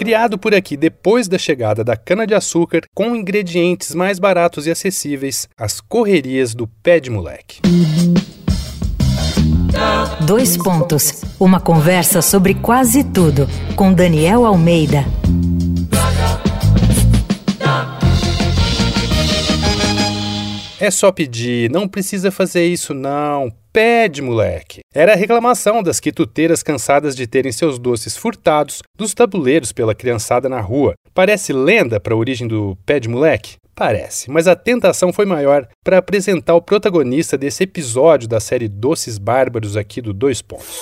Criado por aqui depois da chegada da cana-de-açúcar, com ingredientes mais baratos e acessíveis, as correrias do pé de moleque. Dois pontos. Uma conversa sobre quase tudo com Daniel Almeida. É só pedir, não precisa fazer isso não. Pede, moleque. Era a reclamação das quituteiras cansadas de terem seus doces furtados dos tabuleiros pela criançada na rua. Parece lenda para a origem do pé de moleque? Parece, mas a tentação foi maior para apresentar o protagonista desse episódio da série Doces Bárbaros aqui do Dois Pontos.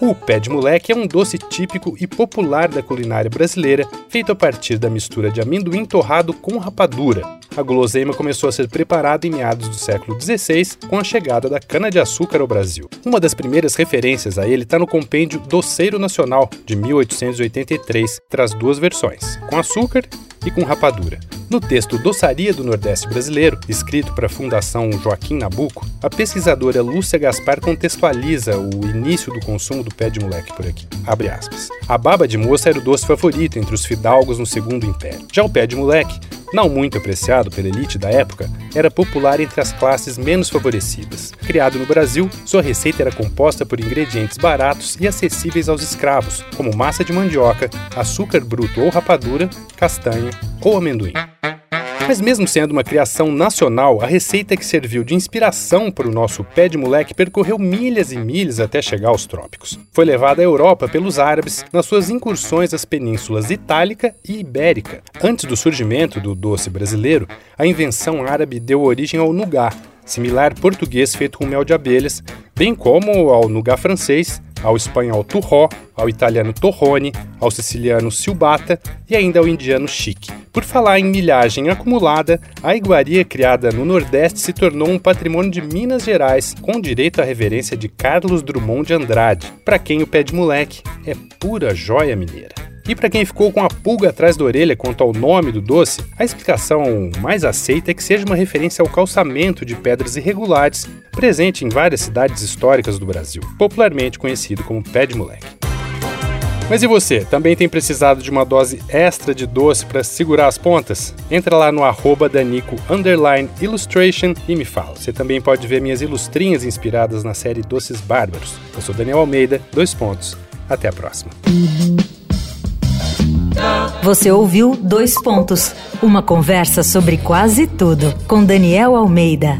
O pé de moleque é um doce típico e popular da culinária brasileira, feito a partir da mistura de amendoim torrado com rapadura. A guloseima começou a ser preparada em meados do século XVI com a chegada da cana-de-açúcar ao Brasil. Uma das primeiras referências a ele está no compêndio Doceiro Nacional, de 1883, traz duas versões, com açúcar e com rapadura. No texto Doçaria do Nordeste Brasileiro, escrito para a Fundação Joaquim Nabuco, a pesquisadora Lúcia Gaspar contextualiza o início do consumo do pé de moleque por aqui. Abre aspas. A baba de moça era o doce favorito entre os fidalgos no Segundo Império. Já o pé de moleque não muito apreciado pela elite da época, era popular entre as classes menos favorecidas. Criado no Brasil, sua receita era composta por ingredientes baratos e acessíveis aos escravos, como massa de mandioca, açúcar bruto ou rapadura, castanha ou amendoim. Mas mesmo sendo uma criação nacional, a receita que serviu de inspiração para o nosso pé de moleque percorreu milhas e milhas até chegar aos trópicos. Foi levada à Europa pelos árabes nas suas incursões às penínsulas Itálica e Ibérica. Antes do surgimento do doce brasileiro, a invenção árabe deu origem ao nougat, similar português feito com mel de abelhas, bem como ao nougat francês, ao espanhol turró, ao italiano torrone, ao siciliano ciubata e ainda ao indiano chique. Por falar em milhagem acumulada, a iguaria criada no Nordeste se tornou um patrimônio de Minas Gerais, com direito à reverência de Carlos Drummond de Andrade, para quem o pé de moleque é pura joia mineira. E para quem ficou com a pulga atrás da orelha quanto ao nome do doce, a explicação mais aceita é que seja uma referência ao calçamento de pedras irregulares presente em várias cidades históricas do Brasil, popularmente conhecido como pé de moleque. Mas e você? Também tem precisado de uma dose extra de doce para segurar as pontas? Entra lá no arroba Danico Illustration e me fala. Você também pode ver minhas ilustrinhas inspiradas na série Doces Bárbaros. Eu sou Daniel Almeida, dois pontos. Até a próxima. Você ouviu Dois Pontos uma conversa sobre quase tudo com Daniel Almeida.